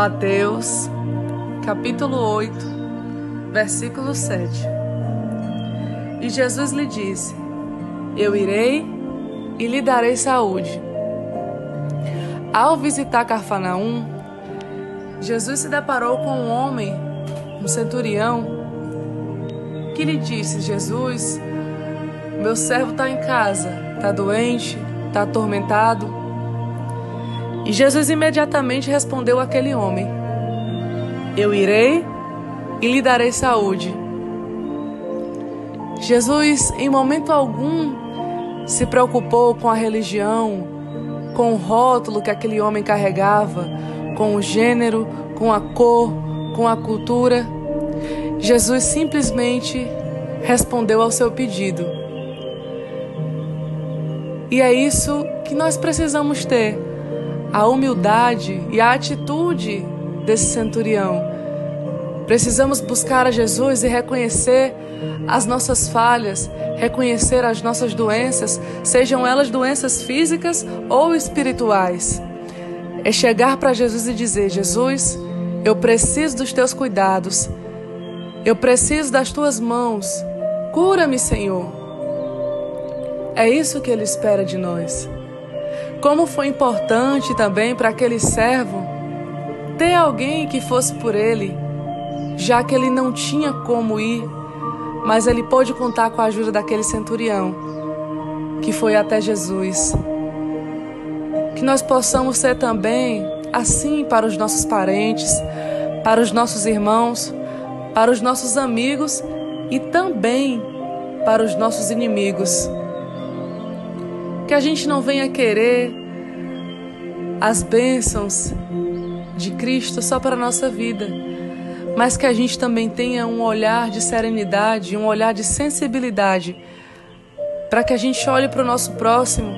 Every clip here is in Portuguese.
Mateus, capítulo 8, versículo 7. E Jesus lhe disse: Eu irei e lhe darei saúde. Ao visitar Carfanaum, Jesus se deparou com um homem, um centurião, que lhe disse: Jesus, meu servo está em casa, está doente, está atormentado. E Jesus imediatamente respondeu àquele homem: Eu irei e lhe darei saúde. Jesus, em momento algum, se preocupou com a religião, com o rótulo que aquele homem carregava, com o gênero, com a cor, com a cultura. Jesus simplesmente respondeu ao seu pedido. E é isso que nós precisamos ter: a humildade e a atitude desse centurião. Precisamos buscar a Jesus e reconhecer as nossas falhas, reconhecer as nossas doenças, sejam elas doenças físicas ou espirituais. É chegar para Jesus e dizer: Jesus, eu preciso dos teus cuidados, eu preciso das tuas mãos, cura-me, Senhor. É isso que ele espera de nós. Como foi importante também para aquele servo ter alguém que fosse por ele, já que ele não tinha como ir, mas ele pôde contar com a ajuda daquele centurião que foi até Jesus. Que nós possamos ser também assim para os nossos parentes, para os nossos irmãos, para os nossos amigos e também para os nossos inimigos que a gente não venha querer as bênçãos de Cristo só para a nossa vida, mas que a gente também tenha um olhar de serenidade, um olhar de sensibilidade, para que a gente olhe para o nosso próximo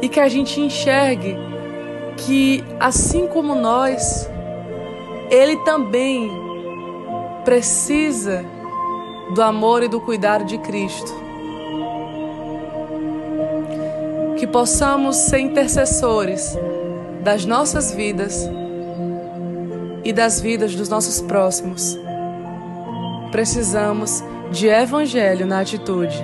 e que a gente enxergue que, assim como nós, ele também precisa do amor e do cuidado de Cristo. Que possamos ser intercessores das nossas vidas e das vidas dos nossos próximos. Precisamos de evangelho na atitude.